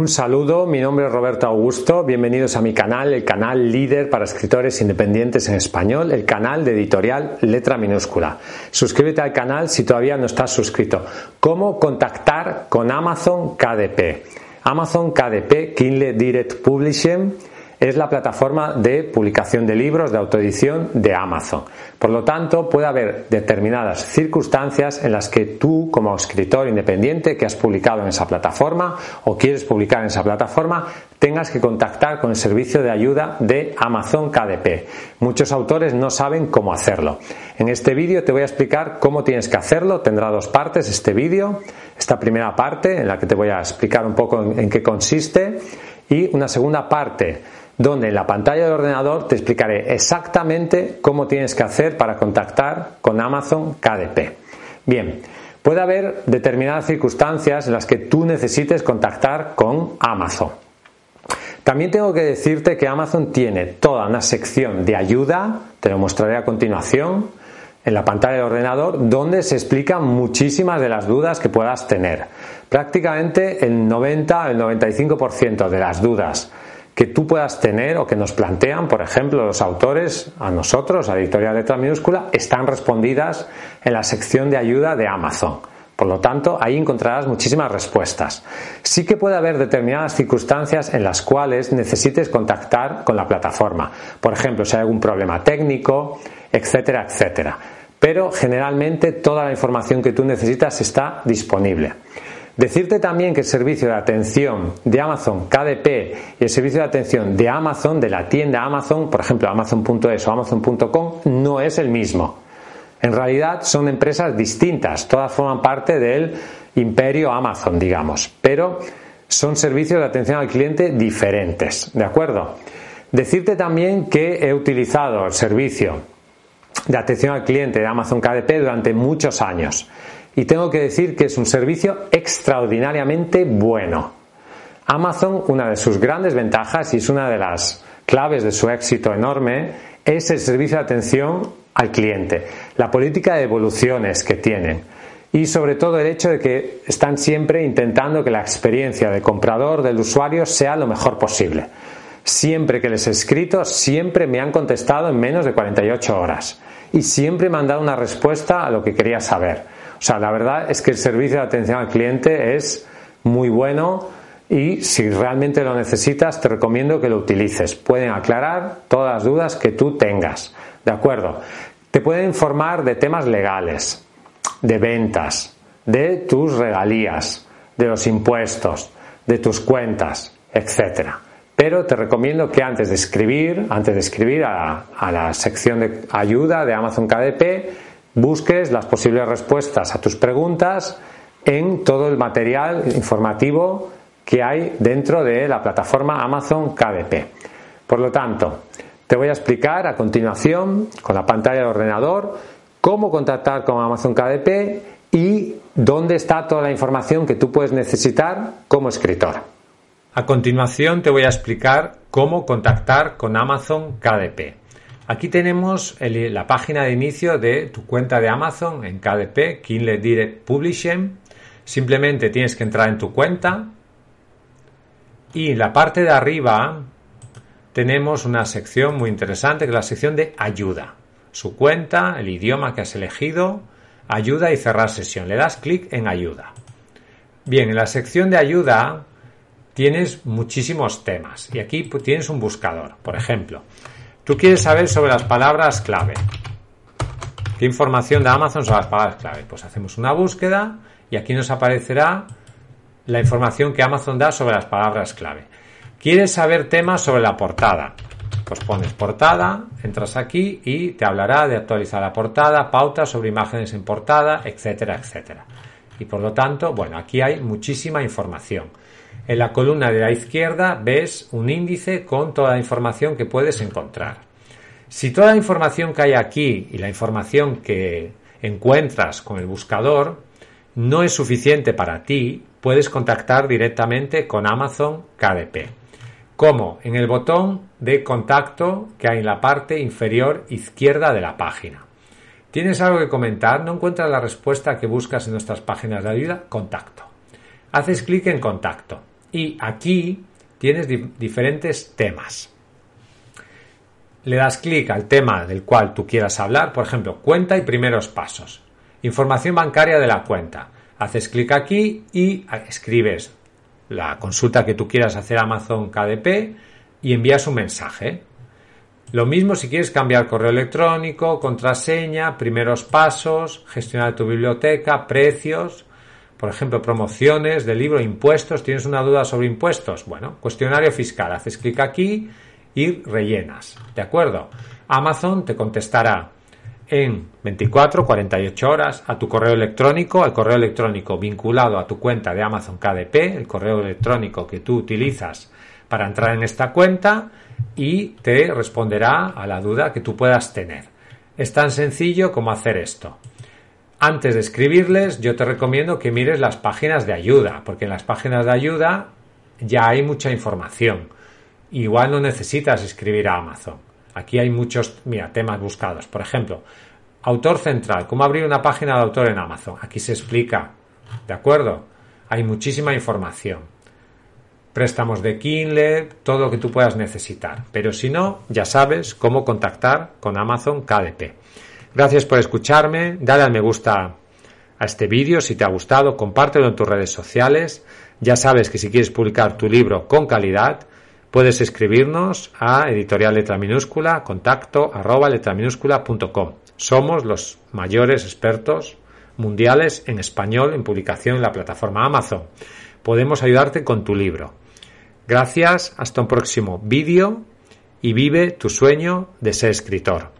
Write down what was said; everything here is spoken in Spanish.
Un saludo, mi nombre es Roberto Augusto, bienvenidos a mi canal, el canal líder para escritores independientes en español, el canal de editorial Letra Minúscula. Suscríbete al canal si todavía no estás suscrito. ¿Cómo contactar con Amazon KDP? Amazon KDP, Kindle Direct Publishing es la plataforma de publicación de libros de autoedición de Amazon. Por lo tanto, puede haber determinadas circunstancias en las que tú, como escritor independiente que has publicado en esa plataforma o quieres publicar en esa plataforma, tengas que contactar con el servicio de ayuda de Amazon KDP. Muchos autores no saben cómo hacerlo. En este vídeo te voy a explicar cómo tienes que hacerlo. Tendrá dos partes este vídeo. Esta primera parte en la que te voy a explicar un poco en, qué consiste y una segunda parte donde en la pantalla del ordenador te explicaré exactamente cómo tienes que hacer para contactar con Amazon KDP. Bien, puede haber determinadas circunstancias en las que tú necesites contactar con Amazon. También tengo que decirte que Amazon tiene toda una sección de ayuda, te lo mostraré a continuación, en la pantalla del ordenador, donde se explican muchísimas de las dudas que puedas tener. Prácticamente el 90, el 95% de las dudas que tú puedas tener o que nos plantean, por ejemplo, los autores, a nosotros, a Editorial Letra Minúscula, están respondidas en la sección de ayuda de Amazon. Por lo tanto, ahí encontrarás muchísimas respuestas. Sí que puede haber determinadas circunstancias en las cuales necesites contactar con la plataforma. Por ejemplo, si hay algún problema técnico, etcétera, etcétera. Pero generalmente toda la información que tú necesitas está disponible. Decirte también que el servicio de atención de Amazon KDP y el servicio de atención de Amazon, de la tienda Amazon, por ejemplo Amazon.es o Amazon.com, no es el mismo. En realidad son empresas distintas, todas forman parte del imperio Amazon, digamos, pero son servicios de atención al cliente diferentes, ¿de acuerdo? Decirte también que he utilizado el servicio de atención al cliente de Amazon KDP durante muchos años y tengo que decir que es un servicio extraordinariamente bueno. Amazon, una de sus grandes ventajas y es una de las claves de su éxito enorme, es el servicio de atención al cliente, la política de evoluciones que tienen y sobre todo el hecho de que están siempre intentando que la experiencia de comprador del usuario sea lo mejor posible. Siempre que les he escrito, siempre me han contestado en menos de 48 horas y siempre me han dado una respuesta a lo que quería saber. O sea, la verdad es que el servicio de atención al cliente es muy bueno y si realmente lo necesitas te recomiendo que lo utilices. Pueden aclarar todas las dudas que tú tengas. ¿De acuerdo? Te pueden informar de temas legales, de ventas, de tus regalías, de los impuestos, de tus cuentas, etcétera. Pero te recomiendo que antes de escribir, antes de escribir a, a la sección de ayuda de Amazon KDP, busques las posibles respuestas a tus preguntas en todo el material informativo que hay dentro de la plataforma Amazon KDP. Por lo tanto, te voy a explicar a continuación con la pantalla del ordenador cómo contactar con Amazon KDP y dónde está toda la información que tú puedes necesitar como escritor. A continuación te voy a explicar cómo contactar con Amazon KDP. Aquí tenemos la página de inicio de tu cuenta de Amazon en KDP, Kindle Direct Publishing. Simplemente tienes que entrar en tu cuenta y en la parte de arriba tenemos una sección muy interesante que es la sección de ayuda. Su cuenta, el idioma que has elegido, ayuda y cerrar sesión. Le das clic en ayuda. Bien, en la sección de ayuda tienes muchísimos temas y aquí tienes un buscador. Por ejemplo, Tú quieres saber sobre las palabras clave. ¿Qué información da Amazon sobre las palabras clave? Pues hacemos una búsqueda y aquí nos aparecerá la información que Amazon da sobre las palabras clave. ¿Quieres saber temas sobre la portada? Pues pones portada, entras aquí y te hablará de actualizar la portada, pautas sobre imágenes en portada, etcétera, etcétera. Y por lo tanto, bueno, aquí hay muchísima información. En la columna de la izquierda ves un índice con toda la información que puedes encontrar. Si toda la información que hay aquí y la información que encuentras con el buscador no es suficiente para ti, puedes contactar directamente con Amazon KDP. Como en el botón de contacto que hay en la parte inferior izquierda de la página. ¿Tienes algo que comentar? ¿No encuentras la respuesta que buscas en nuestras páginas de ayuda? Contacto. Haces clic en contacto Y aquí tienes diferentes temas. Le das clic al tema del cual tú quieras hablar, por ejemplo, cuenta y primeros pasos. Información bancaria de la cuenta. Haces clic aquí y escribes la consulta que tú quieras hacer a Amazon KDP y envías un mensaje. Lo mismo si quieres cambiar correo electrónico, contraseña, primeros pasos, gestionar tu biblioteca, precios, por ejemplo, promociones de libro, impuestos. ¿Tienes una duda sobre impuestos? Bueno, cuestionario fiscal. Haces clic aquí y rellenas. ¿De acuerdo? Amazon te contestará en 24, 48 horas a tu correo electrónico, al correo electrónico vinculado a tu cuenta de Amazon KDP, el correo electrónico que tú utilizas para entrar en esta cuenta y te responderá a la duda que tú puedas tener. Es tan sencillo como hacer esto. Antes de escribirles, yo te recomiendo que mires las páginas de ayuda, porque en las páginas de ayuda ya hay mucha información. Igual no necesitas escribir a Amazon. Aquí hay muchos, mira, temas buscados. Por ejemplo, autor central, cómo abrir una página de autor en Amazon. Aquí se explica, ¿de acuerdo? Hay muchísima información. Préstamos de Kindle, todo lo que tú puedas necesitar. Pero si no, ya sabes cómo contactar con Amazon KDP. Gracias por escucharme, dale al me gusta a este vídeo si te ha gustado, compártelo en tus redes sociales. Ya sabes que si quieres publicar tu libro con calidad, puedes escribirnos a editorial letra minúscula, contacto arroba letra Somos los mayores expertos mundiales en español en publicación en la plataforma Amazon. Podemos ayudarte con tu libro. Gracias, hasta un próximo vídeo y vive tu sueño de ser escritor.